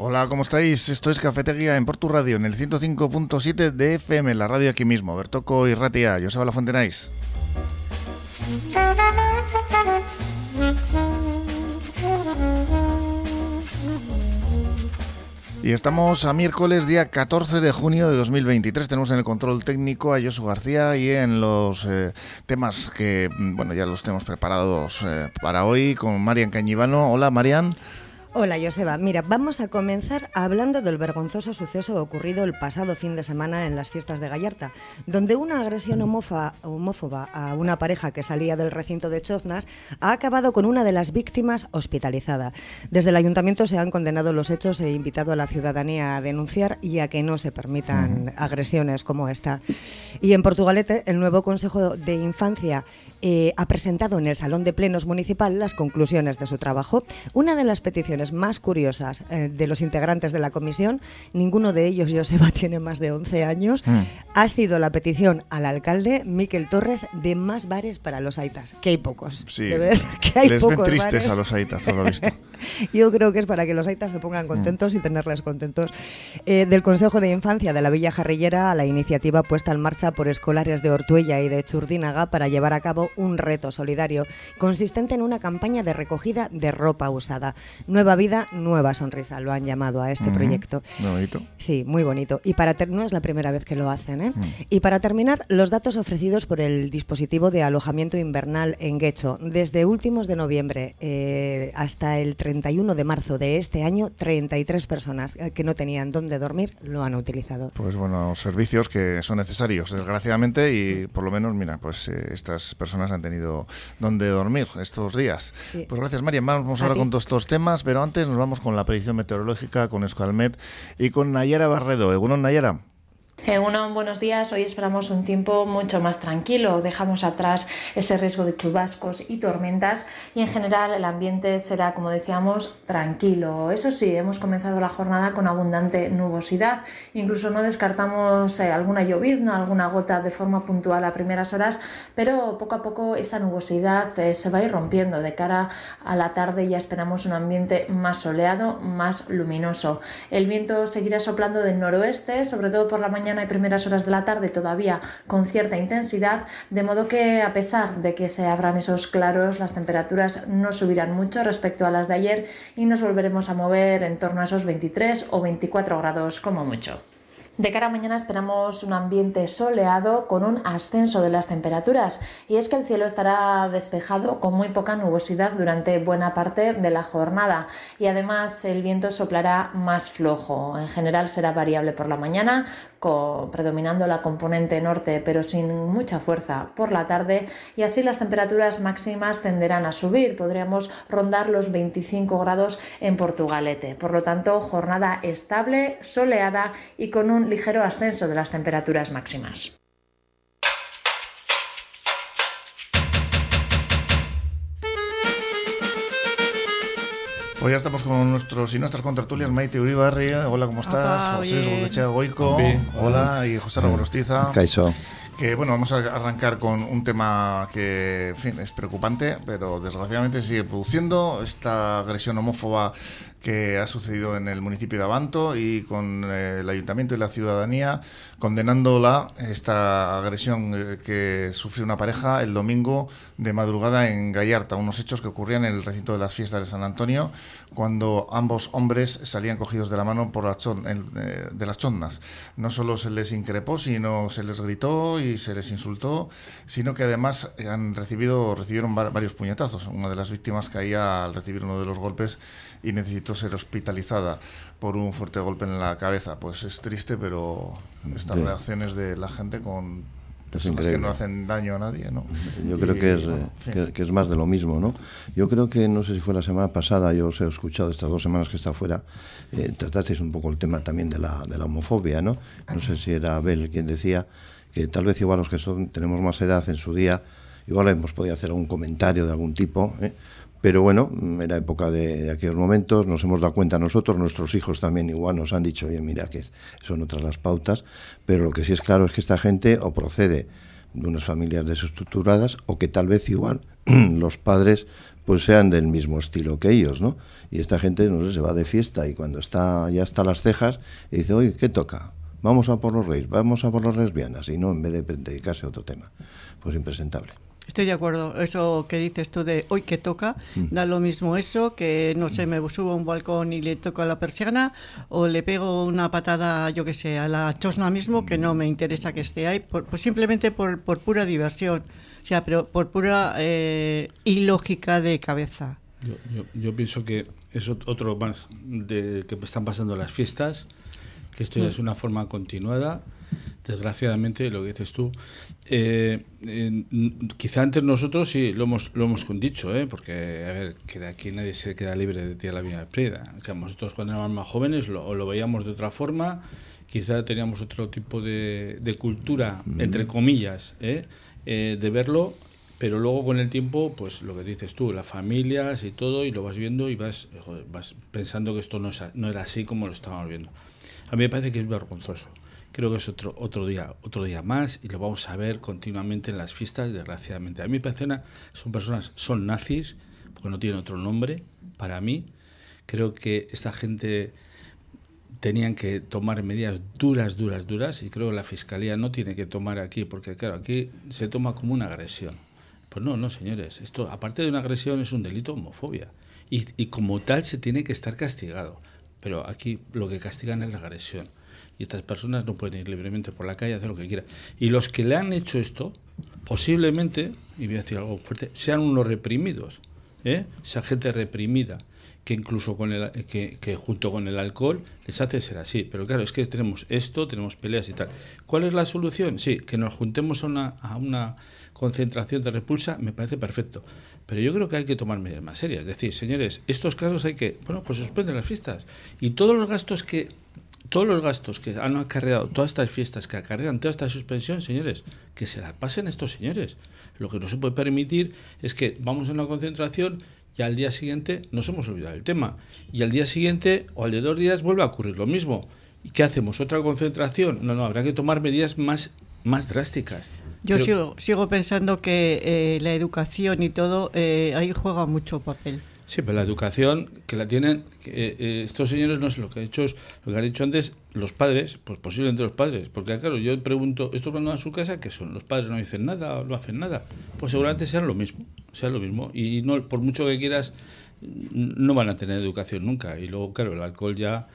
Hola, ¿cómo estáis? Esto es Cafetería en Portu Radio, en el 105.7 de FM, la radio aquí mismo. Bertoco y Ratia, Joseba La Fontenais. Y estamos a miércoles, día 14 de junio de 2023. Tenemos en el control técnico a Josu García y en los eh, temas que, mm, bueno, ya los tenemos preparados eh, para hoy con Marian Cañivano. Hola, Marian. Hola Joseba, mira, vamos a comenzar hablando del vergonzoso suceso ocurrido el pasado fin de semana en las fiestas de Gallarta, donde una agresión homófoba, homófoba a una pareja que salía del recinto de Choznas ha acabado con una de las víctimas hospitalizada. Desde el ayuntamiento se han condenado los hechos e invitado a la ciudadanía a denunciar y a que no se permitan agresiones como esta. Y en Portugalete, el nuevo Consejo de Infancia eh, ha presentado en el Salón de Plenos Municipal las conclusiones de su trabajo. Una de las peticiones más curiosas eh, de los integrantes de la comisión, ninguno de ellos, Joseba, tiene más de 11 años, mm. ha sido la petición al alcalde Miquel Torres de más bares para los aitas, que hay pocos. Sí, Debe ser que hay les ven tristes a los aitas, por lo visto. Yo creo que es para que los aitas se pongan contentos y tenerles contentos. Eh, del Consejo de Infancia de la Villa Jarrillera a la iniciativa puesta en marcha por escolares de Ortuella y de Churdínaga para llevar a cabo un reto solidario consistente en una campaña de recogida de ropa usada. Nueva vida, nueva sonrisa, lo han llamado a este proyecto. Muy bonito. Sí, muy bonito. Y para no es la primera vez que lo hacen. ¿eh? Mm. Y para terminar, los datos ofrecidos por el dispositivo de alojamiento invernal en Guecho. Desde últimos de noviembre eh, hasta el 31 de marzo de este año, 33 personas eh, que no tenían dónde dormir lo han utilizado. Pues bueno, servicios que son necesarios, desgraciadamente, y por lo menos, mira, pues estas personas han tenido donde dormir estos días. Pues gracias, María. Vamos ahora con todos estos temas, pero antes nos vamos con la predicción meteorológica, con Escalmet y con Nayara Barredo. ¿Egunon, Nayara? En uno, buenos días. Hoy esperamos un tiempo mucho más tranquilo. Dejamos atrás ese riesgo de chubascos y tormentas y en general el ambiente será, como decíamos, tranquilo. Eso sí, hemos comenzado la jornada con abundante nubosidad. Incluso no descartamos eh, alguna llovizna, alguna gota de forma puntual a primeras horas, pero poco a poco esa nubosidad eh, se va a ir rompiendo. De cara a la tarde ya esperamos un ambiente más soleado, más luminoso. El viento seguirá soplando del noroeste, sobre todo por la mañana mañana y primeras horas de la tarde todavía con cierta intensidad, de modo que a pesar de que se abran esos claros, las temperaturas no subirán mucho respecto a las de ayer y nos volveremos a mover en torno a esos 23 o 24 grados como mucho. De cara a mañana esperamos un ambiente soleado con un ascenso de las temperaturas y es que el cielo estará despejado con muy poca nubosidad durante buena parte de la jornada y además el viento soplará más flojo. En general será variable por la mañana predominando la componente norte pero sin mucha fuerza por la tarde y así las temperaturas máximas tenderán a subir. Podríamos rondar los 25 grados en Portugalete. Por lo tanto, jornada estable, soleada y con un ligero ascenso de las temperaturas máximas. Hoy ya estamos con nuestros y nuestras contratulias Maite Uribarri. Hola, ¿cómo estás? José José Goico. Hola. Y José Rogorostiza. Caiso. Que bueno, vamos a arrancar con un tema que, en fin, es preocupante, pero desgraciadamente sigue produciendo esta agresión homófoba que ha sucedido en el municipio de Abanto y con eh, el ayuntamiento y la ciudadanía condenándola esta agresión eh, que sufrió una pareja el domingo de madrugada en Gallarta, unos hechos que ocurrían en el recinto de las fiestas de San Antonio cuando ambos hombres salían cogidos de la mano por las eh, de las chondas. No solo se les increpó, sino se les gritó y se les insultó, sino que además han recibido recibieron varios puñetazos. Una de las víctimas caía al recibir uno de los golpes y necesitó ser hospitalizada por un fuerte golpe en la cabeza. Pues es triste, pero estas reacciones de la gente con personas que no hacen daño a nadie, ¿no? Yo creo que, es, eh, que, es más de lo mismo, ¿no? Yo creo que, no sé si fue la semana pasada, yo os he escuchado estas dos semanas que está fuera, eh, tratasteis un poco el tema también de la, de la homofobia, ¿no? No sé si era Abel quien decía que tal vez igual los que son, tenemos más edad en su día, igual hemos podido hacer algún comentario de algún tipo, ¿eh? Pero bueno, era época de, aquellos momentos, nos hemos dado cuenta nosotros, nuestros hijos también igual nos han dicho, oye, mira, que son otras las pautas, pero lo que sí es claro es que esta gente o procede de unas familias desestructuradas o que tal vez igual los padres pues sean del mismo estilo que ellos, ¿no? Y esta gente, no sé, se va de fiesta y cuando está ya está las cejas y dice, oye, ¿qué toca? Vamos a por los reyes, vamos a por las lesbianas y no en vez de dedicarse a otro tema. Pues impresentable. Estoy de acuerdo. Eso que dices tú de hoy que toca, mm. da lo mismo eso que, no sé, me subo a un balcón y le toco a la persiana o le pego una patada, yo que sé, a la chosna mismo, que no me interesa que esté ahí, por, pues simplemente por, por, pura diversión. O sea, pero por pura eh, ilógica de cabeza. Yo, yo, yo, pienso que es otro más de que están pasando las fiestas, que esto ya mm. es una forma continuada desgraciadamente, lo que dices tú, eh, quizá antes nosotros sí lo hemos, lo hemos dicho, ¿eh? porque, a ver, que de aquí nadie se queda libre de tirar la vida de preda. Que nosotros cuando éramos más jóvenes lo, lo veíamos de otra forma, quizá teníamos otro tipo de, cultura, entre comillas, ¿eh? ¿eh? de verlo, pero luego con el tiempo, pues lo que dices tú, las familias y todo, y lo vas viendo y vas, vas pensando que esto no, no era así como lo estábamos viendo. A mí me parece que es vergonzoso creo que es otro, otro, día, otro día más y lo vamos a ver continuamente en las fiestas, desgraciadamente. A mí parece son personas, son nazis, porque no tienen otro nombre, para mí. Creo que esta gente tenían que tomar medidas duras, duras, duras, y creo que la Fiscalía no tiene que tomar aquí, porque claro, aquí se toma como una agresión. Pues no, no, señores, esto aparte de una agresión es un delito homofobia, y, y como tal se tiene que estar castigado. Pero aquí lo que castigan es la agresión y estas personas no pueden ir libremente por la calle a hacer lo que quieran. Y los que le han hecho esto, posiblemente, y voy a decir algo fuerte, sean unos reprimidos, ¿eh? esa gente reprimida, que incluso con el, que, que, junto con el alcohol les hace ser así. Pero claro, es que tenemos esto, tenemos peleas y tal. ¿Cuál es la solución? Sí, que nos juntemos a una, a una concentración de repulsa me parece perfecto. Pero yo creo que hay que tomar medidas más serias. Es decir, señores, estos casos hay que, bueno, pues suspenden las fiestas. Y todos los gastos que todos los gastos que han acarreado todas estas fiestas que acarrean toda esta suspensión, señores, que se la pasen estos señores. Lo que no se puede permitir es que vamos a una concentración y al día siguiente nos hemos olvidado del tema. Y al día siguiente o al de dos días vuelve a ocurrir lo mismo. ¿Y qué hacemos? ¿Otra concentración? No, no, habrá que tomar medidas más, más drásticas. Yo sigo, sigo pensando que eh, la educación y todo eh, ahí juega mucho papel. Sí, pero la educación que la tienen eh, eh, estos señores, no sé, lo que, ha hecho es, lo que han dicho antes, los padres, pues posiblemente los padres, porque claro, yo pregunto, ¿esto cuando van a su casa qué son? ¿Los padres no dicen nada o no hacen nada? Pues seguramente sean lo mismo, sea lo mismo. Y no por mucho que quieras, no van a tener educación nunca. Y luego, claro, el alcohol ya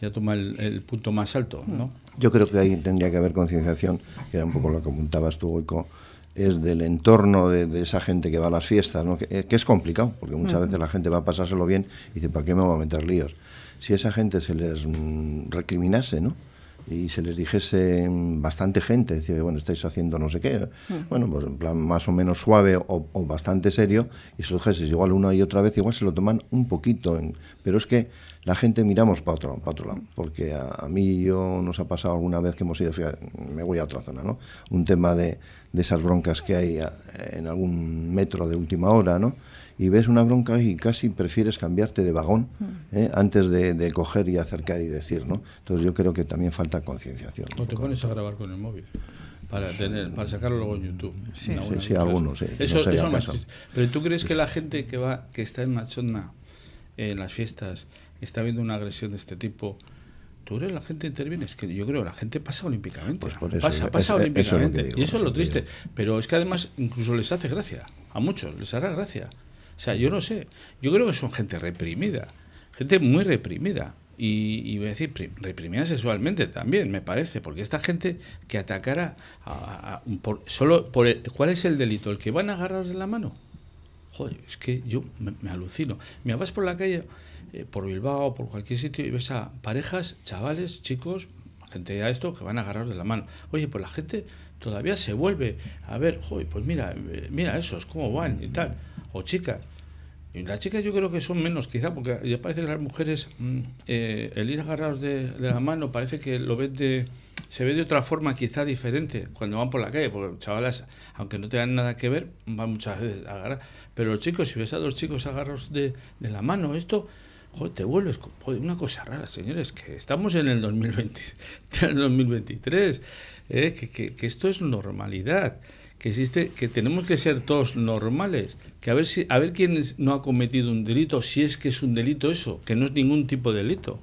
ya toma el, punto más alto, ¿no? Yo creo que ahí tendría que haber concienciación, que era un poco lo que apuntabas tú, Goico, es del entorno de, esa gente que va a las fiestas, ¿no? que, eh, es complicado, porque muchas veces la gente va a pasárselo bien y dice, ¿para qué me voy a meter líos? Si esa gente se les mm, recriminase, ¿no? Y se les dijese bastante gente, decía, bueno, estáis haciendo no sé qué, bueno, pues en plan más o menos suave o, bastante serio, y se lo igual una y otra vez, igual se lo toman un poquito, pero es que la gente miramos para otro, para otro lado, porque a, mí yo nos ha pasado alguna vez que hemos ido, me voy a otra zona, ¿no? Un tema de, de esas broncas que hay en algún metro de última hora, ¿no? Y ves una bronca y casi prefieres cambiarte de vagón mm. ¿eh? antes de, coger y acercar y decir, ¿no? Entonces yo creo que también falta concienciación. O te pones a grabar con el móvil para tener para sacarlo luego en YouTube. Sí, sí, algunos, sí. Eso, Pero tú crees que la gente que va que está en Machona en las fiestas está viendo una agresión de este tipo ¿Tú eres la gente interviene? Es que yo creo que la gente pasa olímpicamente. Pues por eso, pasa, pasa olímpicamente. y eso es lo triste. Pero es que además incluso les hace gracia. A muchos les hará gracia. O sea, yo no sé. Yo creo que son gente reprimida. Gente muy reprimida. Y, voy a decir, reprimida sexualmente también, me parece. Porque esta gente que atacara a, por, solo por ¿Cuál es el delito? ¿El que van agarrados de la mano? Joder, es que yo me, alucino. Me vas por la calle, eh, por Bilbao, por cualquier sitio, y ves a parejas, chavales, chicos, gente a esto, que van agarrados de la mano. Oye, pues la gente todavía se vuelve a ver, joder, pues mira, eh, mira esos, cómo van y tal o chicas. Y las chicas yo creo que son menos, quizá, porque ya parece que las mujeres, mm, eh, el ir agarrados de, la mano, parece que lo ven de, se ve de otra forma, quizá diferente, cuando van por la calle, porque chavalas, aunque no tengan nada que ver, van muchas veces a agarrar. Pero los chicos, si ves a dos chicos agarrados de, de la mano, esto, joder, te vuelves, joder, una cosa rara, señores, que estamos en el 2020, en el 2023, ¿eh? que, que esto es normalidad que existe, que tenemos que ser todos normales, que a ver si, a ver quién no ha cometido un delito, si es que es un delito eso, que no es ningún tipo de delito.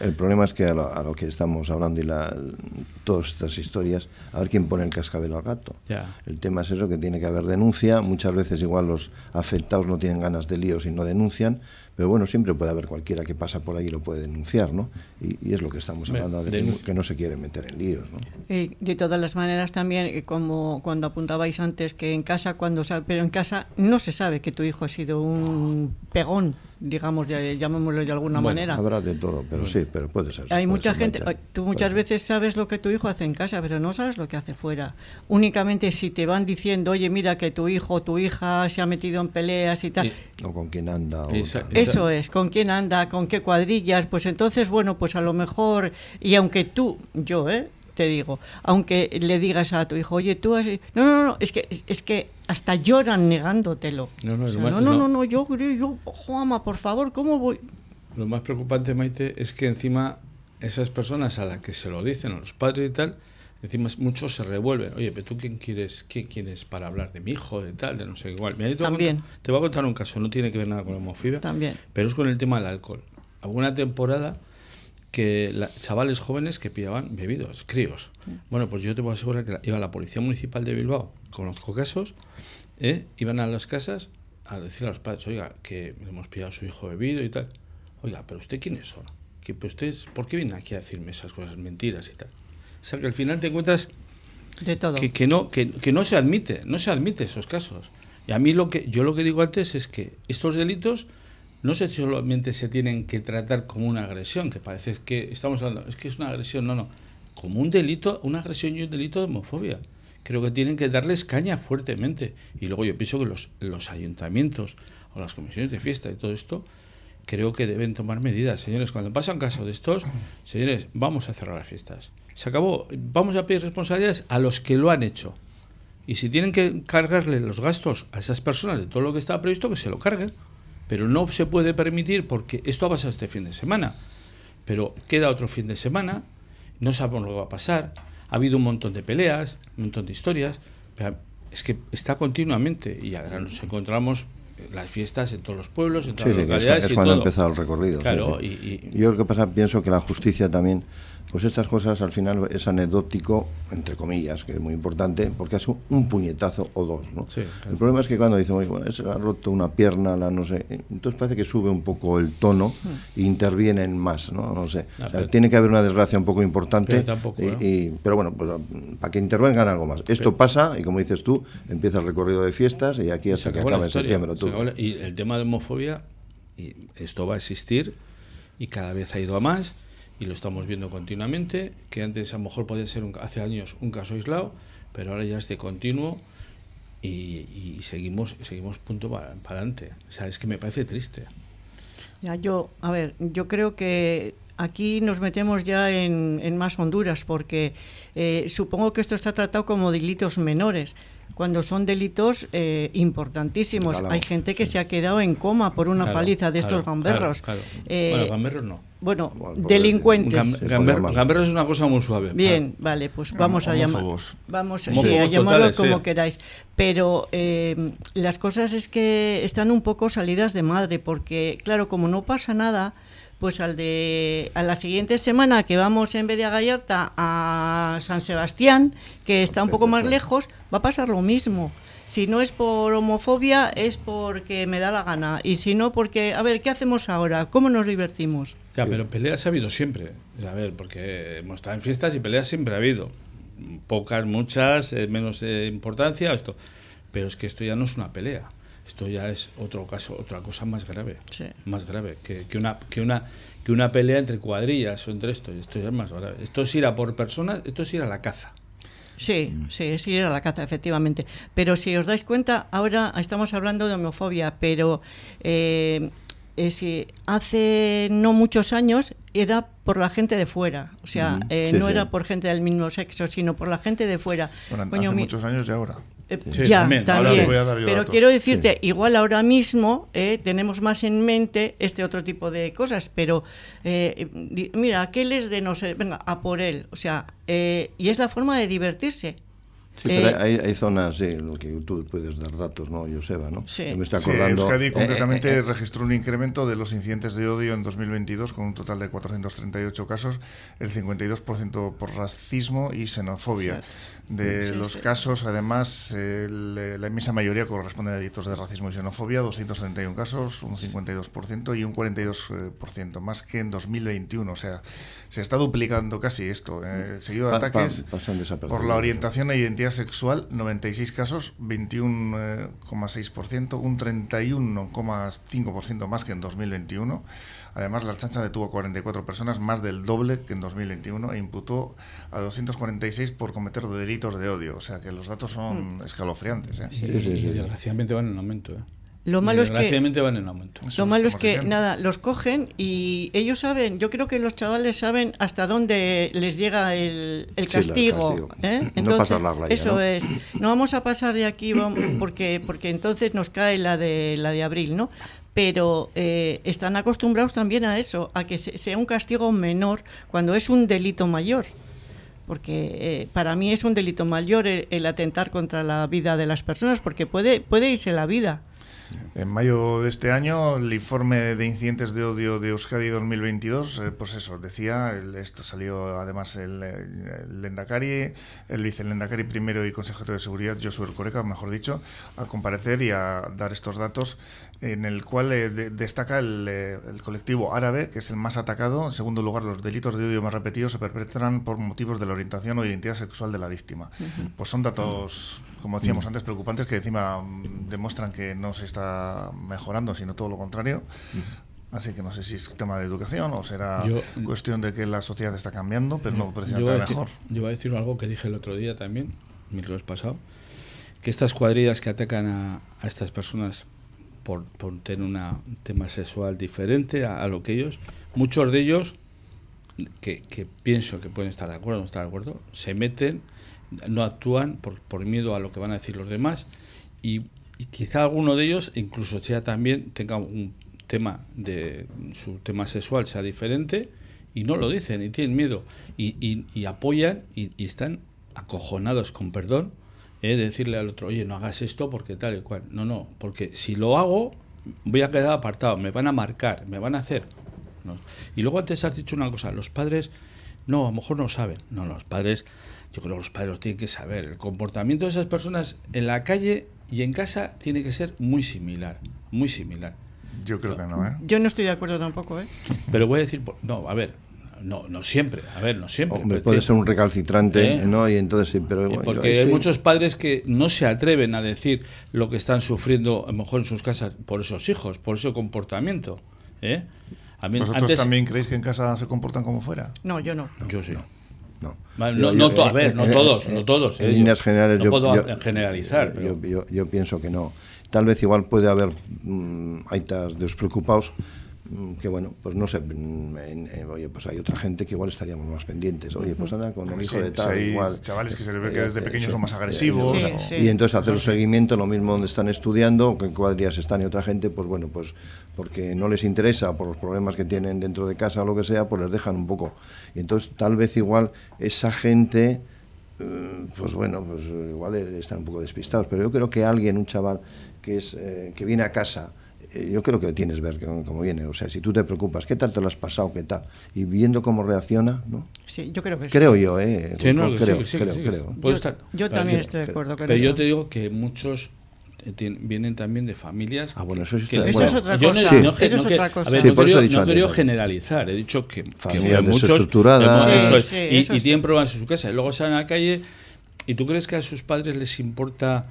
El problema es que a lo, que estamos hablando y la, todas estas historias, a ver quién pone el cascabel al gato. El tema es eso, que tiene que haber denuncia. Muchas veces igual los afectados no tienen ganas de líos y no denuncian, pero bueno, siempre puede haber cualquiera que pasa por ahí y lo puede denunciar, ¿no? Y, es lo que estamos hablando, de que, no se quiere meter en líos, ¿no? de todas las maneras también, eh, como cuando apuntabais antes, que en casa, cuando pero en casa no se sabe que tu hijo ha sido un pegón digamos, llamémoslo de alguna manera. Habrá de todo, pero sí, pero puede ser. Hay mucha gente, tú muchas veces sabes lo que tu hijo hace en casa, pero no sabes lo que hace fuera. Únicamente si te van diciendo, oye, mira que tu hijo o tu hija se ha metido en peleas y tal. O con quién anda. Eso es, con quién anda, con qué cuadrillas, pues entonces, bueno, pues a lo mejor, y aunque tú, yo, ¿eh? te digo, aunque le digas a tu hijo, oye, tú has... No, no, no, es que, es que hasta lloran negándotelo. No, no, no, no, no, yo, yo, Juama, por favor, ¿cómo voy? Lo más preocupante, Maite, es que encima esas personas a las que se lo dicen, a los padres y tal, encima muchos se revuelven. Oye, pero tú quién quieres, quién quieres para hablar de mi hijo, de tal, de no sé igual. También. te voy a contar un caso, no tiene que ver nada con la homofobia. También. Pero es con el tema del alcohol. Alguna temporada que chavales jóvenes que pillaban bebidos, críos. Bueno, pues yo te puedo asegurar que iba la Policía Municipal de Bilbao, conozco casos, ¿eh? iban a las casas a decirle a los padres, oiga, que hemos pillado a su hijo bebido y tal. Oiga, pero usted quiénes son? ¿Que, pues ustedes, ¿Por qué viene aquí a decirme esas cosas, mentiras y tal? O sea, que al final te encuentras de todo. Que, que no, que, que, no se admite, no se admite esos casos. Y a mí lo que yo lo que digo antes es que estos delitos no sé solamente se tienen que tratar como una agresión, que parece que estamos hablando, es que es una agresión, no, no, como un delito, una agresión y un delito de homofobia. Creo que tienen que darles caña fuertemente. Y luego yo pienso que los, los ayuntamientos o las comisiones de fiesta y todo esto, creo que deben tomar medidas. Señores, cuando pasa un caso de estos, señores, vamos a cerrar las fiestas. Se acabó. Vamos a pedir responsabilidades a los que lo han hecho. Y si tienen que cargarle los gastos a esas personas de todo lo que estaba previsto, que se lo carguen pero no se puede permitir porque esto ha pasado este fin de semana, pero queda otro fin de semana, no sabemos lo que va a pasar, ha habido un montón de peleas, un montón de historias, pero es que está continuamente y ahora nos encontramos las fiestas en todos los pueblos, en todas las localidades. Es, cuando ha empezado el recorrido. Claro, y, Yo lo que pasa, pienso que la justicia también pues estas cosas al final es anecdótico, entre comillas, que es muy importante, porque es un puñetazo o dos, ¿no? El problema es que cuando dicen, bueno, se ha roto una pierna, la no sé, entonces parece que sube un poco el tono hmm. e intervienen más, ¿no? No sé. Ah, tiene que haber una desgracia un poco importante. Pero, tampoco, y, pero bueno, pues para que intervengan algo más. Esto pasa y como dices tú, empieza el recorrido de fiestas y aquí hasta que acaba en septiembre. Y el tema de homofobia, y esto va a existir y cada vez ha ido a más y lo estamos viendo continuamente, que antes a lo mejor podía ser hace años un caso aislado, pero ahora ya es de continuo y, seguimos seguimos punto para, adelante. O sea, es que me parece triste. Ya, yo, a ver, yo creo que aquí nos metemos ya en, más Honduras, porque eh, supongo que esto está tratado como delitos menores cuando son delitos eh, importantísimos. Hay gente que se ha quedado en coma por una paliza de estos gamberros. Eh, bueno, gamberros no. Bueno, delincuentes. gamberros es una cosa muy suave. Bien, vale, pues vamos a llamar. Vamos a llamarlo como queráis. Pero eh, las cosas es que están un poco salidas de madre, porque, claro, como no pasa nada pues al de a la siguiente semana que vamos en vez de a Gallarta a San Sebastián, que está un poco más lejos, va a pasar lo mismo. Si no es por homofobia, es porque me da la gana. Y si no, porque, a ver, ¿qué hacemos ahora? ¿Cómo nos divertimos? Ya, pero peleas ha habido siempre. A ver, porque hemos estado en fiestas y peleas siempre ha habido. Pocas, muchas, eh, menos eh, importancia, esto. Pero es que esto ya no es una pelea esto ya es otro caso, otra cosa más grave, más grave que, que, una que una que una pelea entre cuadrillas o entre esto, esto ya es más grave. Esto es ir a por personas, esto es ir a la caza. Sí, sí, es ir a la caza, efectivamente. Pero si os dais cuenta, ahora estamos hablando de homofobia, pero eh, eh, si hace no muchos años era por la gente de fuera, o sea, eh, no era por gente del mismo sexo, sino por la gente de fuera. hace muchos años y ahora. Eh, Sí, ya, también. también. Voy a dar yo Pero datos. quiero decirte, igual ahora mismo eh, tenemos más en mente este otro tipo de cosas, pero eh, mira, aquel es de no sé, venga, a por él. O sea, eh, y es la forma de divertirse. Sí, Eh, pero hay, hay zonas, sí, lo que tú puedes dar datos, ¿no, Joseba, no? Sí. Me está Sí, acordando... Euskadi eh, concretamente eh, eh, registró un incremento de los incidentes de odio en 2022 con un total de 438 casos, el 52% por racismo y xenofobia. De Sí, los sí. casos, además, el- la inmensa mayoría corresponde a delitos de racismo y xenofobia, 231 casos, un 52% y un 42% más que en 2021. O sea, se está duplicando casi esto. eh, seguido de Pa- pa- ataques desapercibidos. por la orientación e identidad sexual, 96 casos, 21,6%, un 31,5% más que en 2021. Además, la Alchancha detuvo a 44 personas, más del doble que en 2021, e imputó a 246 por cometer delitos de odio. O sea que los datos son Mm. escalofriantes. ¿eh? Y, sí, sí. y desgraciadamente van en aumento. ¿eh? Lo malo es que Desgraciadamente van en aumento. Eso Lo malo es que, diciendo. nada, los cogen y ellos saben, yo creo que los chavales saben hasta dónde les llega el, el Sí, el castigo. castigo. ¿eh? No pasar la raya, Eso ¿no? es. No vamos a pasar de aquí vamos, porque, porque entonces nos cae la de, la de abril, ¿no? Pero eh, están acostumbrados también a eso, a que se- sea un castigo menor cuando es un delito mayor. Porque eh, para mí es un delito mayor el, el atentar contra la vida de las personas, porque puede, puede irse la vida. En mayo de este año, el informe de incidentes de odio de Euskadi 2022, eh, pues eso, decía, esto salió además el, el Lendakari, el vicelendakari primero y consejero de seguridad, Josué Ercoreca, mejor dicho, a comparecer y a dar estos datos, en el cual eh, de- destaca el, eh, el colectivo árabe, que es el más atacado. En segundo lugar, los delitos de odio más repetidos se perpetran por motivos de la orientación o identidad sexual de la víctima. Pues son datos, como decíamos antes, preocupantes que encima mm, demuestran que no se está mejorando, sino todo lo contrario. Así que no sé si es tema de educación o será Yo- cuestión de que la sociedad está cambiando, pero no Yo precisamente a decir, mejor. yo voy a decir algo que dije el otro día también, miércoles pasado, que estas cuadrillas que atacan a, a estas personas por, tener una, un tema sexual diferente a, lo que ellos, muchos de ellos, que, pienso que pueden estar de acuerdo no estar de acuerdo, se meten, no actúan por, miedo a lo que van a decir los demás y, quizá alguno de ellos incluso sea también tenga un tema de su tema sexual sea diferente y no lo dicen y tienen miedo y, apoyan y están acojonados con perdón eh, de decirle al otro oye no hagas esto porque tal y cual no no porque si lo hago voy a quedar apartado me van a marcar me van a hacer ¿no? y luego antes has dicho una cosa los padres no a lo mejor no saben no los padres yo creo que los padres tienen que saber el comportamiento de esas personas en la calle y en casa tiene que ser muy similar muy similar Yo creo que no, ¿eh? Yo no estoy de acuerdo tampoco, ¿eh? pero voy a decir, por- no, a ver, no, no siempre, a ver, no siempre. Hombre, puede ser un recalcitrante, ¿Eh? ¿no? Y entonces sí, pero bueno, porque hay sí. muchos padres que no se atreven a decir lo que están sufriendo, a lo mejor en sus casas, por esos hijos, por ese comportamiento. ¿eh? A mí, ¿Vosotros antes, también creéis que en casa se comportan como fuera? No, yo no. Yo sí. No. Yo- no, yo- no a eh, ver, eh, no todos, eh, no todos. En eh, líneas yo generales, no yo, puedo yo- generalizar, yo- pero yo, yo pienso que no. Tal vez igual puede haber mm, aitas despreocupados que bueno, pues no sé, mm, en- en- oye, pues hay otra gente que igual estaríamos más pendientes. Oye, pues anda con el hijo sí, de tal, hay igual. chavales que se le ve que Eh, desde eh, pequeños sí, son más eh, agresivos. Sí, o- sí. Y entonces hacer un seguimiento, lo mismo donde están estudiando, o qué cuadrillas están y otra gente, pues bueno, pues porque no les interesa por los problemas que tienen dentro de casa o lo que sea, pues les dejan un poco. Y entonces tal vez igual esa gente, pues bueno, pues igual están un poco despistados. Pero yo creo que alguien, un chaval que es eh, que viene a casa, yo creo que le tienes ver cómo, viene. O sea, si tú te preocupas, ¿qué tal te lo has pasado? ¿Qué tal? Y viendo cómo reacciona, ¿no? Sí, yo creo que sí. Creo yo, ¿eh? Sí, no, que sí, creo, que sí, que creo, sí. creo. Yo- estar. yo también yo- estoy de acuerdo con Pero eso. yo te digo que muchos eh, vienen también de familias. Ah, bueno, eso sí que- es otra Yo no- cosa. Sí. no que- Eso es no que- otra a cosa. ver, Sí, no por eso he dicho no generalizar, he dicho que, que Familias muchos desestructuradas. eh, eso es, Sí, y, y tienen problemas en su casa y luego salen a la calle y tú crees que a sus padres les importa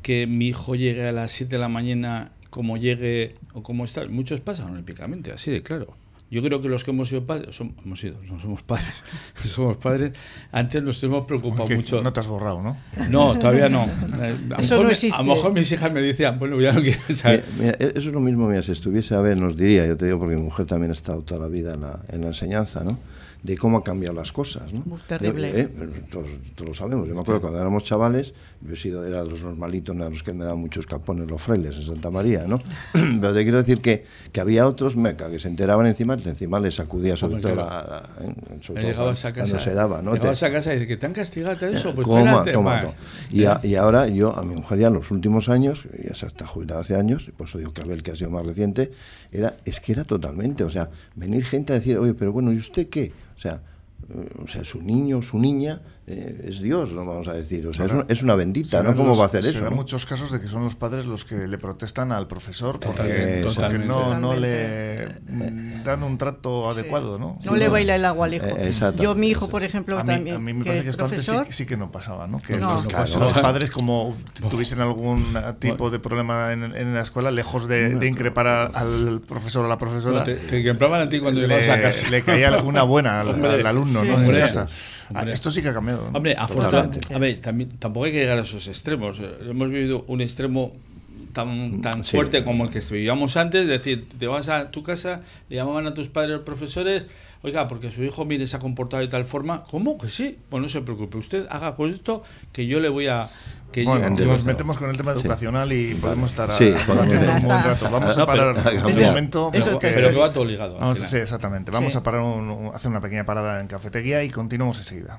que mi hijo llegue a las 7 de la mañana como llegue o como está. Muchos pasan olímpicamente, así de claro. Yo creo que los que hemos sido padres, som- hemos sido, no somos padres, somos padres, antes nos hemos preocupado mucho. No te has borrado, ¿no? No, todavía no. Eh, A lo, Eso mejor, no a lo mejor mis hijas me decían, bueno, ya no quiero saber. Mira, mira, eso es lo mismo, mira, si estuviese, a ver, nos diría, yo te digo porque mi mujer también ha estado toda la vida en la, en la enseñanza, ¿no? De cómo han cambiado las cosas. ¿no? terrible. Eh, todos, lo sabemos. Yo me acuerdo cuando éramos chavales, yo he sido, era de los normalitos, a los que me daban muchos capones los frailes en Santa María, ¿no? Pero te quiero decir que, que había otros meca que se enteraban encima, encima les sacudía sobre todo, la, ¿eh? sobre todo cuando, cuando, se daba. ¿no? Llegabas a casa y dices que te han castigado eso, pues toma, toma, y, y, ahora yo, a mi mujer ya en los últimos años, ya se está jubilada hace años, y por eso digo que Abel, que ha sido más reciente, era, es que era totalmente, o sea, venir gente a decir, oye, pero bueno, ¿y usted qué? O sea, eh, o sea, su niño, su niña, eh, es Dios, no vamos a decir. O sea, es, una, bendita, ¿no? ¿Cómo va a hacer eso? Hay muchos casos de que son los padres los que le protestan al profesor porque, no, no, le dan un trato adecuado, ¿no? No le baila el agua al hijo. Eh, Yo, mi hijo, por ejemplo, a también. A mí me parece que esto antes sí, que no pasaba, ¿no? Que los, padres, como tuviesen algún tipo de problema en, la escuela, lejos de, increpar al profesor o a la profesora. te, te a ti cuando ibas a casa. Le caía alguna buena al, alumno, ¿no? En casa. Ah, esto sí que ha cambiado. Hombre, afortunadamente. A ver, también, tampoco hay que llegar a esos extremos. Hemos vivido un extremo tan, tan fuerte como el que vivíamos antes, es decir, te vas a tu casa, le llamaban a tus padres profesores, oiga, porque su hijo, mire, se ha comportado de tal forma, ¿cómo? Que sí, pues no se preocupe, usted haga con esto que yo le voy a... Que bueno, nos metemos con el tema educacional y podemos estar sí, a, un buen rato. Vamos a parar un momento. Pero, que va todo ligado. Vamos, sí, exactamente. Vamos a parar hacer una pequeña parada en cafetería y continuamos enseguida.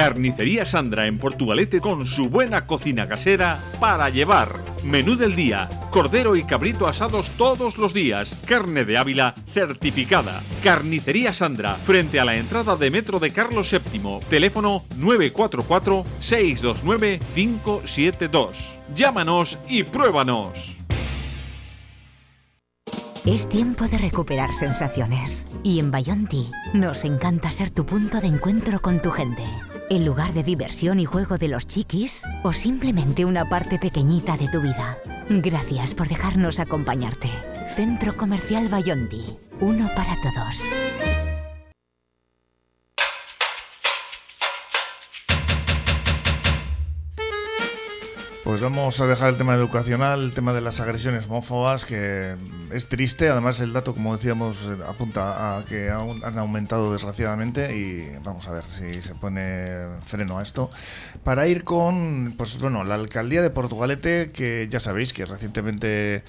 Carnicería Sandra en Portugalete con su buena cocina casera para llevar. Menú del día, cordero y cabrito asados todos los días, carne de Ávila certificada. Carnicería Sandra, frente a la entrada de metro de Carlos VII, teléfono 944-629-572. Llámanos y pruébanos. Es tiempo de recuperar sensaciones. Y en Bayonti nos encanta ser tu punto de encuentro con tu gente. El lugar de diversión y juego de los chiquis o simplemente una parte pequeñita de tu vida. Gracias por dejarnos acompañarte. Centro Comercial Bayonti. Uno para todos. Pues vamos a dejar el tema educacional, el tema de las agresiones homófobas, que es triste. Además, el dato, como decíamos, apunta a que han aumentado desgraciadamente y vamos a ver si se pone freno a esto. Para ir con, pues bueno, la alcaldía de Portugalete, que ya sabéis que recientemente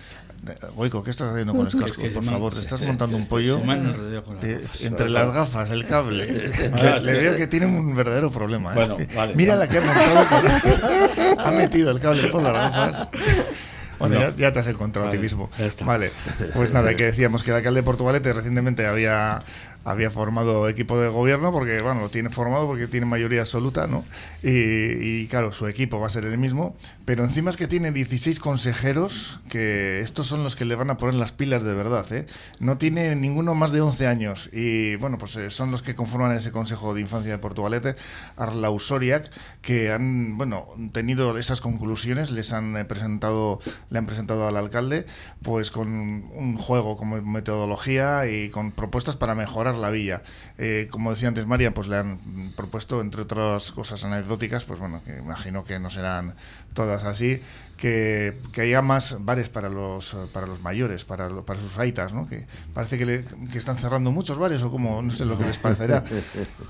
Goico, ¿qué estás haciendo con los cascos? por favor, te estás montando un pollo entre las gafas, el cable. Ah, le, veo que tiene un verdadero problema. ¿eh? Mira la que ha montado. ha metido el cable por las gafas. Bueno, ya, te has encontrado a ti mismo. Vale, pues nada, que decíamos que el alcalde de Portugalete recientemente había había formado equipo de gobierno porque, bueno, lo tiene formado porque tiene mayoría absoluta, ¿no? Y, claro, su equipo va a ser el mismo, pero encima es que tiene 16 consejeros que estos son los que le van a poner las pilas de verdad, ¿eh? No tiene ninguno más de 11 años y, bueno, pues eh, son los que conforman ese Consejo de Infancia de Portugalete, Arlau Soriak, que han, bueno, tenido esas conclusiones, les han eh, presentado, le han presentado al alcalde, pues con un juego como metodología y con propuestas para mejorar la villa. Eh, como decía antes María, pues le han propuesto, entre otras cosas anecdóticas, pues bueno, que imagino que no serán todas así, que, que haya más bares para los para los mayores, para, para sus aitas, ¿no? Que parece que, le, que están cerrando muchos bares o como, no sé lo que les parecerá.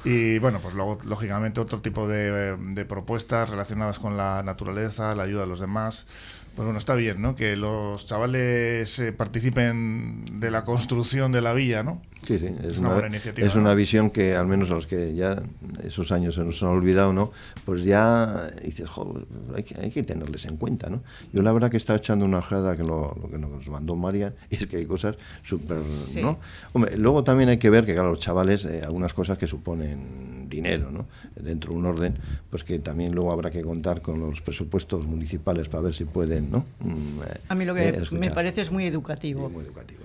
Y bueno, pues luego, lógicamente, otro tipo de, de propuestas relacionadas con la naturaleza, la ayuda a los demás. Pues bueno, está bien, ¿no? Que los chavales eh, participen de la construcción de la villa, ¿no? Sí, sí, es, una, buena iniciativa. Es una visión que al menos a los que ya esos años se nos han olvidado, ¿no? Pues ya dices, joder, hay que, hay que tenerles en cuenta, ¿no? Yo la verdad que estaba echando una ojeada que lo, lo, que nos mandó Marian y es que hay cosas súper, ¿no? Hombre, luego también hay que ver que, claro, los chavales, eh, algunas cosas que suponen dinero, ¿no? Dentro de un orden, pues que también luego habrá que contar con los presupuestos municipales para ver si pueden, ¿no? Mm, eh, a mí lo que eh, me parece es muy educativo. muy educativo.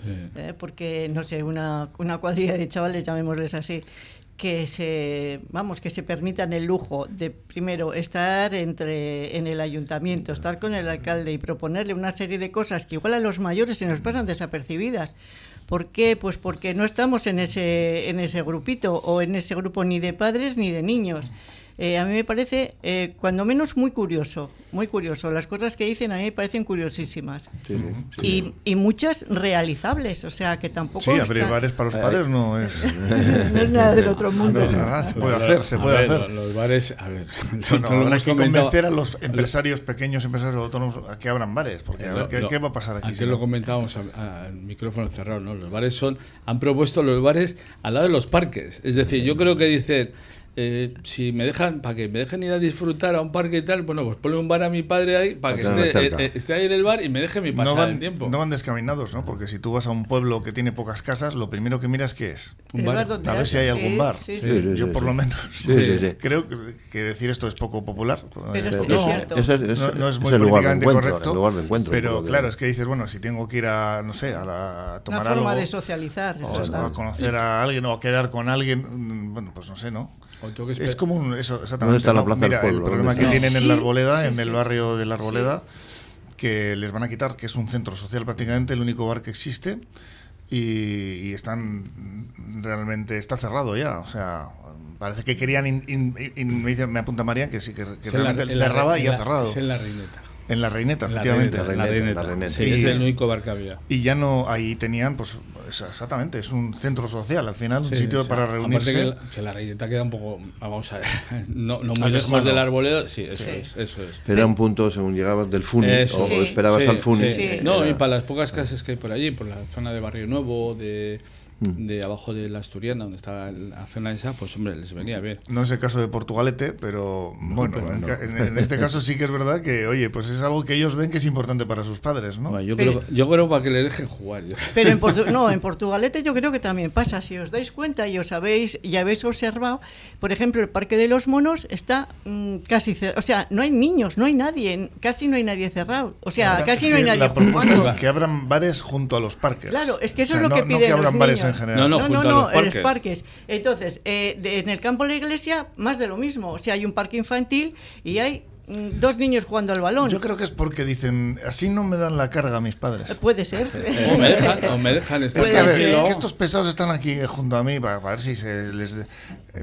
porque, no sé, una, una cuadrilla de chavales, llamémosles así, que se vamos que se permitan el lujo de primero estar entre en el ayuntamiento estar con el alcalde y proponerle una serie de cosas que igual a los mayores se nos pasan desapercibidas ¿Por qué? Pues porque no estamos en ese, en ese grupito o en ese grupo ni de padres ni de niños. Eh, a mí me parece, eh, cuando menos, muy curioso, muy curioso. Las cosas que dicen a mí me parecen curiosísimas. Y, y, muchas realizables, o sea, que tampoco... Sí, abrir bares para los padres no es... no es nada del otro mundo. se puede hacer, se puede hacer. Los bares, a ver... No, hay que convencer a los empresarios, pequeños empresarios autónomos a que abran bares, porque a ver, ¿qué, ¿qué, va a pasar aquí? Antes lo comentábamos al micrófono cerrado, ¿no? Los bares son... Han propuesto los bares al lado de los parques. Es decir, yo creo que dicen eh, si me dejan, para que me dejen ir a disfrutar a un parque y tal, bueno, pues ponle un bar a mi padre ahí para que esté, eh, esté, ahí en el bar y me deje mi pasar no van, el tiempo. No van descaminados, ¿no? Porque si tú vas a un pueblo que tiene pocas casas, lo primero que miras ¿qué es? Un bar. A ver si hay algún bar. Yo por lo menos creo que decir esto es poco popular. Pero es no, es, no, es muy políticamente correcto. pero claro, es que dices, bueno, si tengo que ir a, no sé, a, la, tomar Una forma de socializar. O, a conocer a alguien o a quedar con alguien, mm, bueno, pues no sé, ¿no? Es como un. Eso, exactamente. está la plaza del pueblo? El problema que tienen en la Arboleda, en el barrio de la Arboleda, que les van a quitar, que es un centro social prácticamente, el único bar que existe. Y, están realmente está cerrado ya o sea parece que querían me, apunta María que sí que, realmente cerraba y ha cerrado es en la reineta en la Reineta, efectivamente. La Reineta, Sí, es el único bar que había. Y ya no, ahí tenían, pues exactamente, es un centro social, al final, un sitio para reunirse. Que la, que la, Reineta queda un poco, vamos a ver, no, no muy lejos del arboleda, sí, eso es, eso es. Pero era un punto según llegabas del Funi, o, esperabas al Funi. No, y para las pocas casas que hay por allí, por la zona de Barrio Nuevo, de. De abajo de la Asturiana, donde estaba la zona esa, pues hombre, les venía bien. No es el caso de Portugalete, pero bueno, en, este caso sí que es verdad que, oye, pues es algo que ellos ven que es importante para sus padres, ¿no? yo, creo, yo creo para que le dejen jugar. Pero en, no, en Portugalete yo creo que también pasa, si os dais cuenta y os habéis, y habéis observado, por ejemplo, el Parque de los Monos está mm, casi cerrado, o sea, no hay niños, no hay nadie, casi no hay nadie cerrado, o sea, casi no hay nadie. La propuesta es que abran bares junto a los parques. Claro, es que eso es lo que piden no los niños. No, no, no, no, en los parques. Entonces, eh, en el campo de la iglesia, más de lo mismo. O sea, hay un parque infantil y hay Mm, dos niños jugando al balón. Yo creo que es porque dicen, así no me dan la carga a mis padres. Puede ser. o me dejan, o me dejan estar es, que estos pesados están aquí junto a mí para, ver si se les...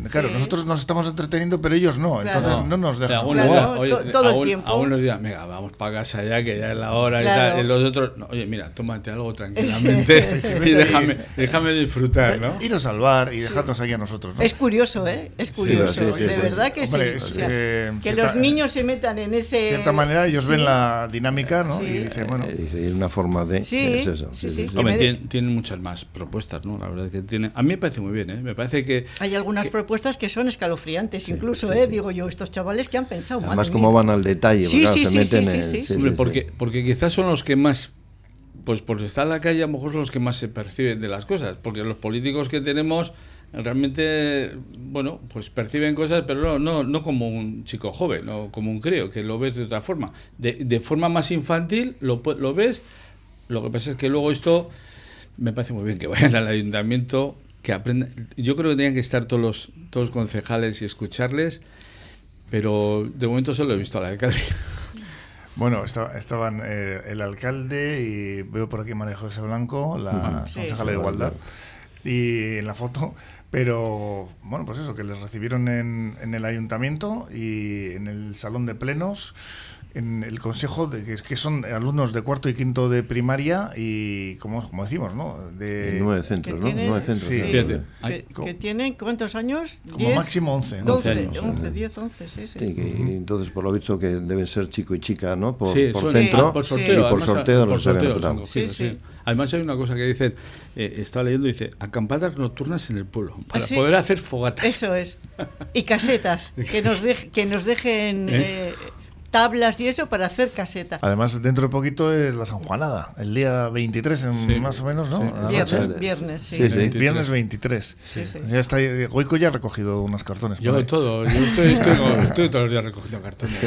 Claro, nosotros nos estamos entreteniendo, pero ellos no, entonces no, nos dejan jugar. todo el tiempo. A unos días, venga, vamos para casa ya, que ya es la hora y tal. Y los otros, oye, mira, tómate algo tranquilamente y déjame, déjame disfrutar, ¿no? Ir a salvar y dejarnos aquí a nosotros. Es curioso, ¿eh? Es curioso. de verdad que sí. que los niños se en ese... De cierta manera ellos ven la dinámica, ¿no? Y dicen, bueno... Eh, es una forma de... Sí, es eso. Sí, sí, tienen, muchas más propuestas, ¿no? La verdad es que tiene... A mí me parece muy bien, ¿eh? Me parece que... Hay algunas propuestas que son escalofriantes, incluso, ¿eh? Digo yo, estos chavales que han pensado... Además, cómo van al detalle, sí, sí, se meten en... Hombre, porque, porque quizás son los que más pues por estar en la calle a lo mejor son los que más se perciben de las cosas, porque los políticos que tenemos realmente, bueno, pues perciben cosas, pero no, no, no como un chico joven, no como un crío, que lo ves de otra forma. De, de forma más infantil lo, lo ves, lo que pasa es que luego esto me parece muy bien que vayan al ayuntamiento, que aprendan. Yo creo que tenían que estar todos los, todos los concejales y escucharles, pero de momento solo he visto al alcalde. Bueno, estaban eh, el alcalde y veo por aquí María José Blanco, la concejala de Igualdad, y en la foto pero bueno, pues eso, que les recibieron en, en el ayuntamiento y en el salón de plenos en el consejo de que, que, son alumnos de cuarto y quinto de primaria y como, como decimos, ¿no? De nueve centros, ¿no? nueve centros. Sí. Que, tienen cuántos años? Como máximo once. Once, años. once, diez, once, sí, sí. sí que, entonces por lo visto que deben ser chico y chica, ¿no? Por, por centro por sorteo, y por sorteo, por sorteo sí, sí. Además hay una cosa que dicen, eh, estaba leyendo, dice, acampadas nocturnas en el pueblo, para ¿Ah, poder hacer fogatas. Eso es. Y casetas, que nos, que nos dejen... ¿Eh? Eh, tablas y eso para hacer caseta. Además, dentro de poquito es la San Juanada, el día 23 en, más o menos, ¿no? Viernes, viernes, sí. sí, Viernes 23. Ya está, Goico ya ha recogido unos cartones. Yo de todo, yo estoy, estoy, todos los días recogiendo cartones.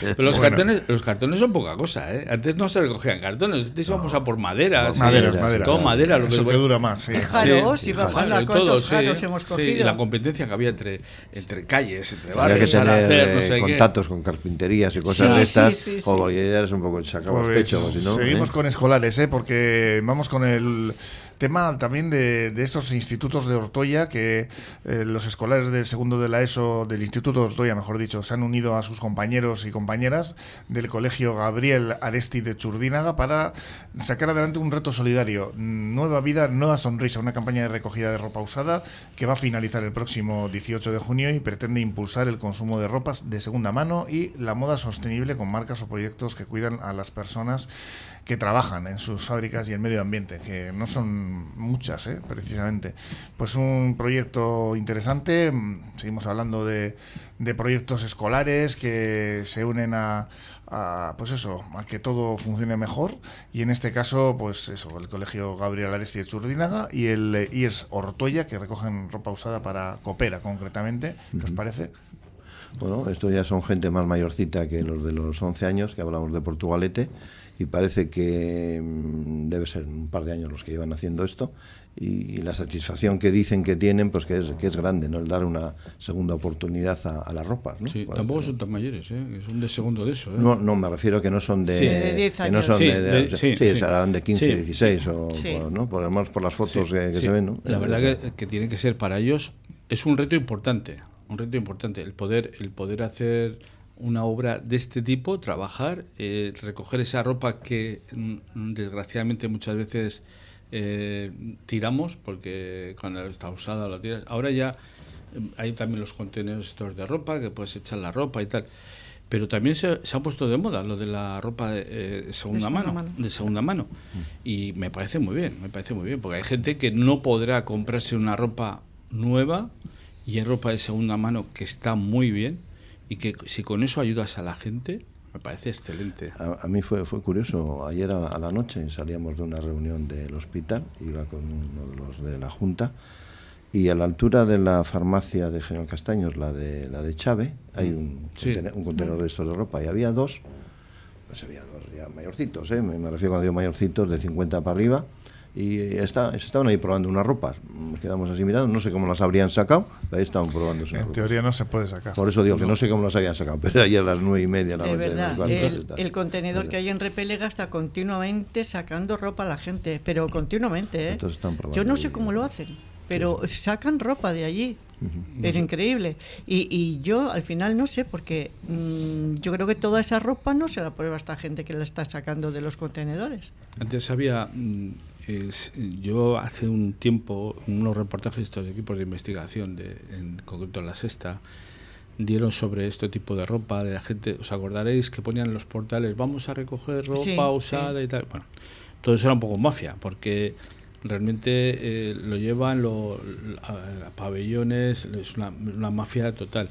Pero los, cartones, los cartones son poca cosa, ¿eh? Antes no se recogían cartones, antes íbamos a por madera. Maderas, maderas. Todo madera. Lo que, que dura más, sí. Jaros, y vamos a cuántos jaros hemos cogido. y la competencia que había entre, entre calles, entre barrios, tener hacer, eh, contactos con carpinterías y cosas de estas. Sí, sí, Joder, ya eres un poco sacabas pues, pecho. No, seguimos ¿eh? con escolares, ¿eh? Porque vamos con el tema también de, de esos institutos de Ortoya que eh, los escolares del segundo de la ESO, del Instituto de Ortoya, mejor dicho, se han unido a sus compañeros y compañeras del Colegio Gabriel Aresti de Churdínaga para sacar adelante un reto solidario. Nueva vida, nueva sonrisa, una campaña de recogida de ropa usada que va a finalizar el próximo 18 de junio y pretende impulsar el consumo de ropas de segunda mano y la moda sostenible con marcas o proyectos que cuidan a las personas que trabajan en sus fábricas y el medio ambiente, que no son muchas, ¿eh? precisamente. Pues un proyecto interesante, mm, seguimos hablando de, de proyectos escolares que se unen a, pues eso, a que todo funcione mejor y en este caso, pues eso, el Colegio Gabriel Aresti de Churdínaga y el IES Ortoya que recogen ropa usada para Coopera concretamente, ¿qué os parece? Bueno, esto ya son gente más mayorcita que los de los 11 años, que hablamos de Portugalete, y parece que mm, debe ser un par de años los que llevan haciendo esto y, la satisfacción que dicen que tienen pues que es, que es grande no el dar una segunda oportunidad a, a las ropas ¿no? sí, tampoco son tan mayores ¿eh? son de segundo de eso ¿eh? no, no me refiero a que no son de, sí, de 10 años que no son sí, de, de, de, sí, sí, serán de 15 16 o por, ¿no? por, además por las fotos que, que se ven ¿no? la verdad que, que tiene que ser para ellos es un reto importante un reto importante el poder el poder hacer una obra de este tipo, trabajar, eh, recoger esa ropa que mm, desgraciadamente muchas veces eh, tiramos, porque cuando está usada la tiras. Ahora ya eh, hay también los contenedores estos de ropa, que puedes echar la ropa y tal. Pero también se, se ha puesto de moda lo de la ropa de, eh, segunda, de mano, mano, de segunda mano. Y me parece muy bien, me parece muy bien, porque hay gente que no podrá comprarse una ropa nueva y ropa de segunda mano que está muy bien y que si con eso ayudas a la gente, me parece excelente. A, a mí fue, fue curioso, ayer a, a, la noche salíamos de una reunión del hospital, iba con uno de los de la Junta, y a la altura de la farmacia de General Castaños, la de, la de Chave, hay un, sí. contenedor, un contenedor de estos de ropa, y había dos, pues había dos ya mayorcitos, ¿eh? me, me refiero cuando digo mayorcitos, de 50 para arriba, y está, estaban ahí probando unas ropas. Nos quedamos así mirando, no sé cómo las habrían sacado, pero ahí estaban probando En ropas. teoría no se puede sacar. Por eso digo que no, sé cómo las habían sacado, pero ahí a las nueve y media la de noche. Verdad, el, el, contenedor que hay en Repelega está continuamente sacando ropa a la gente, pero continuamente. ¿eh? Yo no sé cómo lo hacen, pero sí. sacan ropa de allí. Uh -huh. Pero increíble. Y, y, yo al final no sé, porque mmm, yo creo que toda esa ropa no se la prueba esta gente que la está sacando de los contenedores. Antes había es, yo hace un tiempo, unos reportajes de estos equipos de investigación, de, en concreto La Sexta, dieron sobre este tipo de ropa de la gente. ¿Os acordaréis que ponían en los portales, vamos a recoger ropa sí, usada sí. y tal? Bueno, todo eso era un poco mafia, porque realmente eh, lo llevan los pabellones, es una, una mafia total.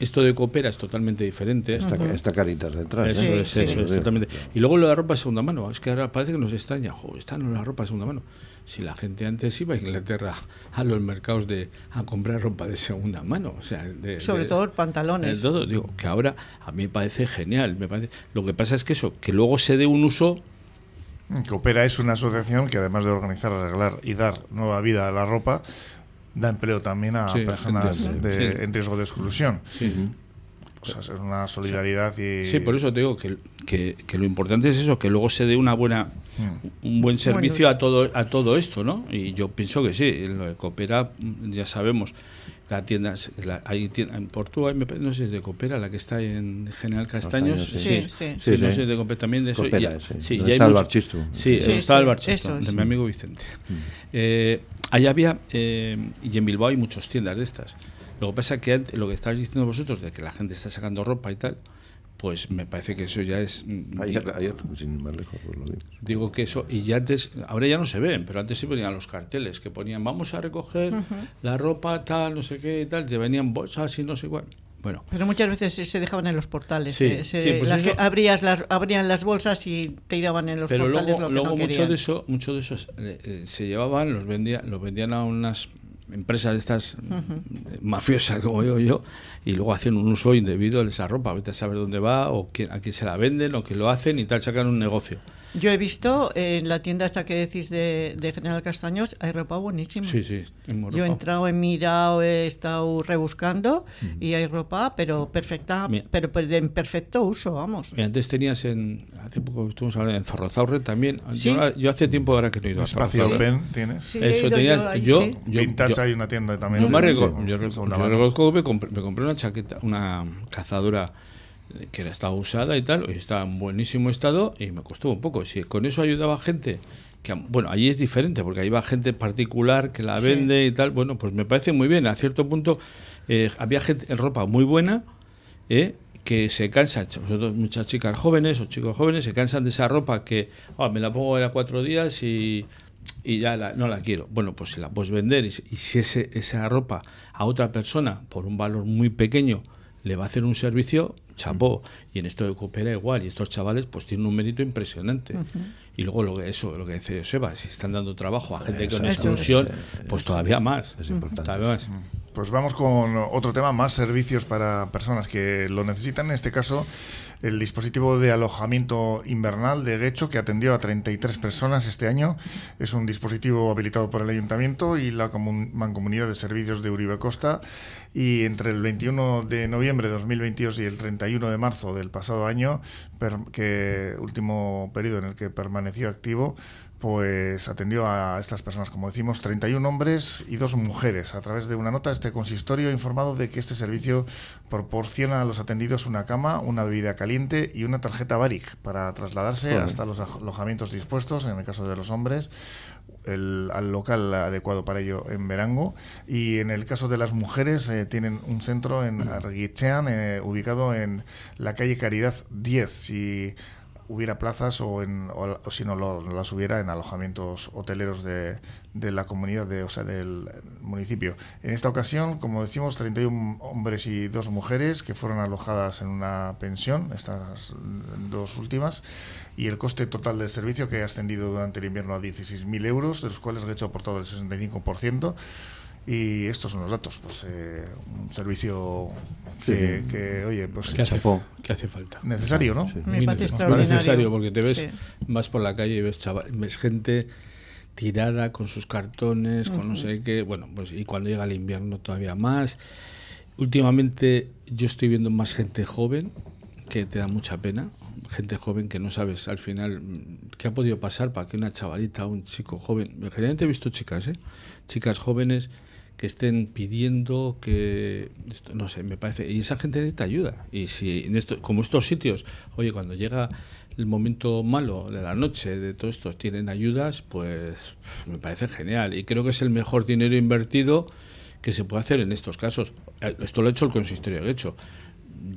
Esto de Coopera es totalmente diferente. Esta, uh -huh. esta carita detrás. Eso, ¿eh? es, eso sí, es, sí. totalmente. Y luego lo de la ropa de segunda mano. Es que ahora parece que nos extraña. Jo, están la ropa de segunda mano. Si la gente antes iba a Inglaterra a los mercados de a comprar ropa de segunda mano, o sea, de, sobre de, todo pantalones. De todo, digo que ahora a mí me parece genial. Me parece. Lo que pasa es que eso, que luego se dé un uso Coopera es una asociación que además de organizar, arreglar y dar nueva vida a la ropa, da empleo también a sí, personas de, sí. en riesgo de exclusión. Sí. O sea, es una solidaridad y... Sí, por eso te digo que, que, que, lo importante es eso, que luego se dé una buena un buen servicio bueno, a todo a todo esto, ¿no? Y yo pienso que sí, lo de Coopera, ya sabemos, la tienda, la, hay tienda en Portugal, no sé si es de Coopera, la que está en General Castaños. sí. Sí, sí, sí, sí, No sé si es de Coopera también, de eso. Coopera, y, sí. está el Barchisto. Sí, sí, está el Barchisto, de mi amigo Vicente. Mm. Eh, ahí había, eh, y en Bilbao hay muchas tiendas de estas. Lo que pasa es que lo que estáis diciendo vosotros de que la gente está sacando ropa y tal, pues me parece que eso ya es. Ayer, ayer sin más lejos, pues lo digo. Digo que eso, y ya antes, ahora ya no se ven, pero antes sí ponían los carteles que ponían, vamos a recoger uh -huh. la ropa tal, no sé qué y tal, te venían bolsas y no sé cuál. Bueno. Pero muchas veces se dejaban en los portales. Sí, eh, se- sí, pues eso- abrías las, abrían las bolsas y tiraban en los Pero portales luego, lo que luego no mucho querían. de eso, mucho de eso eh, eh, se llevaban, los vendían, los vendían a unas empresas de estas mafiosas, como digo yo, y luego hacían un uso indebido de esa ropa. Vete a saber dónde va, o quién, a quién se la venden, o quién lo hacen, y tal, sacan un negocio. Yo he visto en la tienda esta que decís de, de General Castaños, hay ropa buenísima. Sí, sí, hemos Yo he ropa. entrado, he mirado, he estado rebuscando y hay ropa, pero perfecta, Mira. pero per- en perfecto uso, vamos. Y antes tenías en, hace poco estuvimos hablando en Zorrozaurre también. Sí. Yo, yo hace tiempo ahora que no he ido a Espacio. Open tienes. Sí, he Eso ido tenías, yo ahí, yo, sí. yo, Vintage yo- hay una tienda también. Yo me que me compré, me compré una chaqueta, una cazadora que estaba usada y tal, y estaba en buenísimo estado y me costó un poco. Si con eso ayudaba gente, que bueno, allí es diferente porque ahí va gente particular que la Sí. vende y tal, bueno, pues me parece muy bien. A cierto punto eh, había gente en ropa muy buena, eh, que se cansan, todo muchas chicas jóvenes o chicos jóvenes, se cansan de esa ropa que "Ah, me la pongo era cuatro días y, y ya la- no la quiero. Bueno, pues se la puedes vender y, si- y si ese, esa ropa a otra persona por un valor muy pequeño le va a hacer un servicio, chapó. Y en esto de Coopera igual, y estos chavales pues tienen un mérito impresionante. Y luego lo que eso, lo que dice Joseba, si están dando trabajo a gente con exclusión, pues todavía más. Es importante. Todavía más. Pues vamos con otro tema, más servicios para personas que lo necesitan. En este caso, el dispositivo de alojamiento invernal de Guecho, que atendió a 33 personas este año. Es un dispositivo habilitado por el Ayuntamiento y la comun- Mancomunidad de Servicios de Uribe Costa. Y entre el 21 de noviembre de 2022 y el 31 de marzo del pasado año, que último periodo en el que permaneció activo, pues atendió a estas personas, como decimos, 31 hombres y dos mujeres. A través de una nota, este consistorio ha informado de que este servicio proporciona a los atendidos una cama, una bebida caliente y una tarjeta BARIC para trasladarse hasta los alojamientos dispuestos, en el caso de los hombres, el, al local adecuado para ello en Verango. Y en el caso de las mujeres, eh, tienen un centro en Arguichean, eh, ubicado en la calle Caridad 10. Si hubiera plazas o, en, o, o si no lo- las hubiera en alojamientos hoteleros de, de la comunidad, de, o sea, del municipio. En esta ocasión, como decimos, 31 hombres y dos mujeres que fueron alojadas en una pensión, estas dos últimas, y el coste total del servicio que ha ascendido durante el invierno a 16.000 euros, de los cuales Guecho ha aportado el 65%. Y estos son los datos, pues eh, un servicio que, Sí. que, oye, pues ¿Qué hace, qué hace falta? necesario, ¿no? Sí. Me parece necesario porque te ves, Sí. vas por la calle y ves, chaval, ves gente tirada con sus cartones, con no sé qué, bueno, pues y cuando llega el invierno todavía más. Últimamente yo estoy viendo más gente joven que te da mucha pena, gente joven que no sabes al final mm, qué ha podido pasar para que una chavalita, un chico joven, generalmente he visto chicas, ¿eh? chicas jóvenes que estén pidiendo que no sé me parece y esa gente necesita ayuda. Y si en esto como estos sitios oye cuando llega el momento malo de la noche de todos estos tienen ayudas pues me parece genial. Y creo que es el mejor dinero invertido que se puede hacer en estos casos. Eh, esto lo ha hecho el consistorio de hecho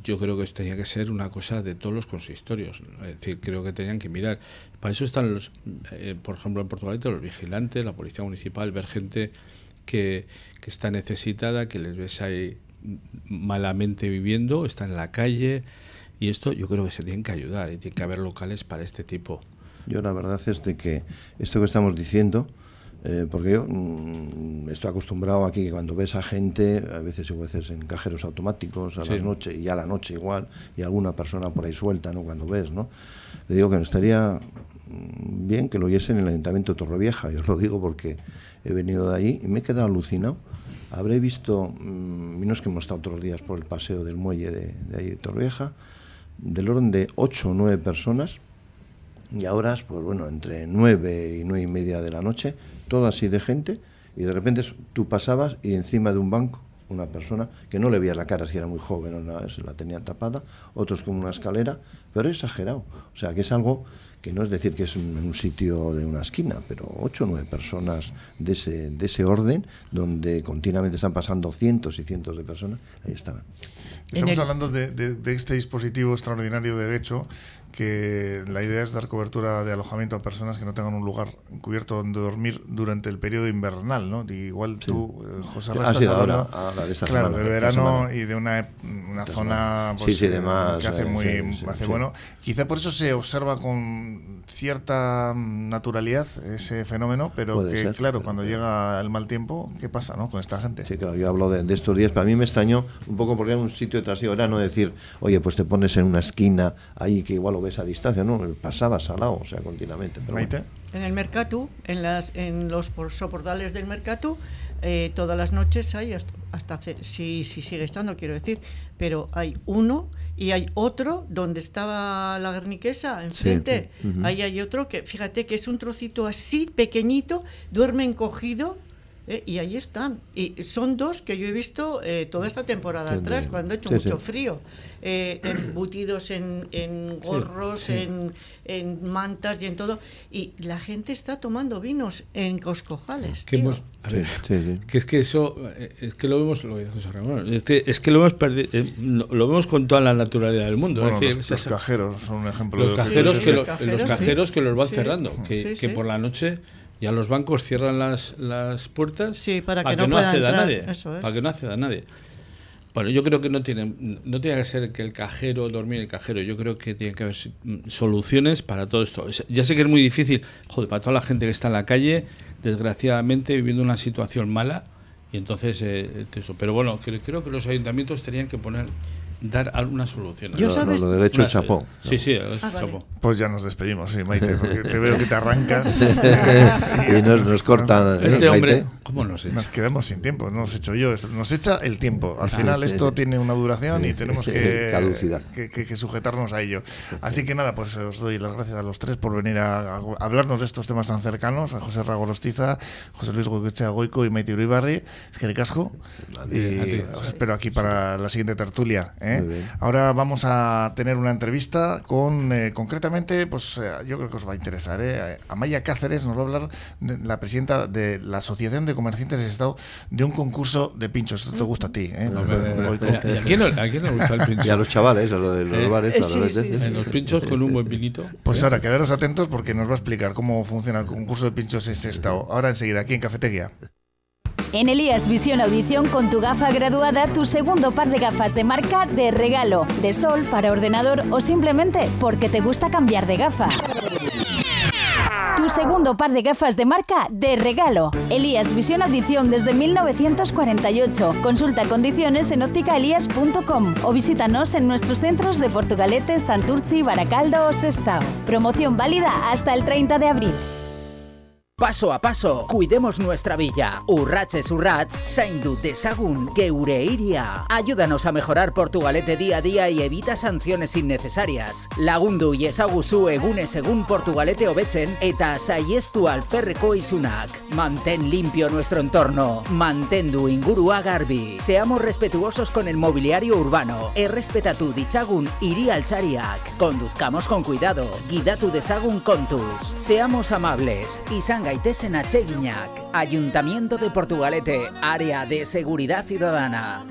yo creo que esto tenía que ser una cosa de todos los consistorios. Es decir, creo que tenían que mirar. Para eso están los, eh, por ejemplo, en Portugalete, los vigilantes, la policía municipal, ver gente que, que está necesitada, que les ves ahí malamente viviendo, está en la calle. Y esto yo creo que se tienen que ayudar y tiene que haber locales para este tipo. Yo la verdad es de que esto que estamos diciendo, eh, porque yo mm, estoy acostumbrado aquí que cuando ves a gente, a veces y a veces en cajeros automáticos, a Sí. las noches, y a la noche igual, y alguna persona por ahí suelta, ¿no? Cuando ves, ¿no? Le digo que estaría mm, bien que lo oyesen en el Ayuntamiento de Torrevieja, yo lo digo porque he venido de allí y me he quedado alucinado. Habré visto, mm, menos que hemos estado otros días por el paseo del muelle de, de ahí de Torrevieja, del orden de 8 o 9 personas y a horas, pues bueno, entre nueve y nueve y media de la noche, todo así de gente, y de repente tú pasabas y encima de un banco una persona que no le veías la cara si era muy joven o nada, se la tenían tapada, otros con una escalera, pero exagerado. O sea, que es algo que no es decir que es un, un sitio de una esquina, pero ocho o nueve personas de ese, de ese orden, donde continuamente están pasando cientos y cientos de personas, ahí estaban. Estamos hablando de, de, de, este dispositivo extraordinario de Gecho que la idea es dar cobertura de alojamiento a personas que no tengan un lugar cubierto donde dormir durante el periodo invernal, ¿no? Igual sí. tú, eh, José Rasta, estás hablando, ahora, de esta claro, semana, de verano y de una, una zona pues, sí, sí, de más, que hace eh, muy sí, hace bueno. Quizá por eso se observa con cierta naturalidad ese fenómeno, pero Puede que ser. claro, cuando llega el mal tiempo, ¿qué pasa, no? Con esta gente. Sí, claro, yo hablo de, de estos días, para mí me extrañó un poco porque era un sitio de trasiego, era no decir, oye, pues te pones en una esquina ahí que igual lo ves a distancia, no, pasabas al lado, o sea, continuamente. Pero Maite. bueno. En el Mercatu, en, las, en los por- soportales del Mercatu, eh, todas las noches hay, hasta, hasta si, si sigue estando, quiero decir, pero hay uno y hay otro donde estaba la guerniquesa enfrente. Sí. Ahí hay otro que, fíjate que es un trocito así pequeñito, duerme encogido. eh, y ahí están. Y son dos que yo he visto eh, toda esta temporada atrás, cuando ha hecho sí, mucho sí. frío. Eh, embutidos en, en gorros, sí. En, en mantas y en todo. Y la gente está tomando vinos en Coscojales. Que tío. hemos- a Sí, ver, sí, sí. que es que eso eh, es que lo vemos lo que José Ramón, es que, es que lo hemos perdi- eh, lo, vemos con toda la naturalidad del mundo Bueno, es decir, los, es los esa- cajeros son un ejemplo los de que cajeros que, los lo- cajeros, los sí. cajeros que los van Sí. cerrando que, Sí, que sí. por la noche ya los bancos cierran las, las puertas Sí, para que no pueda acceda entrar, nadie eso es. para que no acceda nadie bueno, yo creo que no tiene, no tiene que ser que el cajero dormir en el cajero. Yo creo que tiene que haber mm, soluciones para todo esto. Es- Ya sé que es muy difícil, joder, para toda la gente que está en la calle, desgraciadamente viviendo una situación mala, y entonces eh, eso. Pero bueno, cre- creo que los ayuntamientos tenían que poner, dar algunas soluciones. Yo Lo- sabes- lo, de hecho el Una- chapó. Sí, sí, es Ah, vale. chapó. Pues ya nos despedimos, sí, Maite, porque te veo que te arrancas. y nos, nos cortan. ¿eh, Este hombre, Maite? ¿cómo nos echa? Nos quedamos sin tiempo, no os he hecho yo, es- nos echa el tiempo. Al final esto tiene una duración y tenemos que, que, que- que sujetarnos a ello. Así que nada, pues os doy las gracias a los tres por venir a, a hablarnos de estos temas tan cercanos, a José Ragorostiza, José Luis Goicoechea Goico y Maite Uribarri. Es que casco. Y A ti. os espero aquí para la siguiente tertulia. ¿eh? Bien. Ahora vamos a tener una entrevista con, eh, concretamente, pues eh, yo creo que os va a interesar. ¿eh? Amaya Cáceres nos va a hablar, de la presidenta de la Asociación de Comerciantes del Estado, de un concurso de pinchos. Esto te gusta a ti, ¿eh? Goico. ¿Y a quién, no- a quién le gusta el pincho? Y a los chavales, a lo de los Eh, bares, eh, a sí, los sí, sí. En los pinchos con un buen vinito. Pues ahora, quedaros atentos porque nos va a explicar cómo funciona el concurso de pinchos en Sestao. Ahora enseguida, aquí en Cafetería. En Elías Visión Audición con tu gafa graduada, tu segundo par de gafas de marca de regalo, de sol para ordenador o simplemente porque te gusta cambiar de gafas. Tu segundo par de gafas de marca de regalo. Elías Visión Audición desde 1948. Consulta condiciones en ópticaelías.com o visítanos en nuestros centros de Portugalete, Santurci, Baracaldo o Sestao. Promoción válida hasta el 30 de abril. Paso a paso, cuidemos nuestra villa. Urratses urrats, zaindu dezagun geure iria. Ayúdanos a mejorar Portugalete día a día y evita sanciones innecesarias. Lagundu iezaguzu egunez egun Portugalete hobetzen eta saiestu alferreko izunak. Mantén limpio nuestro entorno. Mantendu ingurua garbi. Seamos respetuosos con el mobiliario urbano. Errespetatu ditzagun hiri altzariak. Conduzcamos con cuidado. Guidatu dezagun kontuz. Seamos amables. Izan atseginak. Ayuntamiento de Portugalete, Área de Seguridad Ciudadana.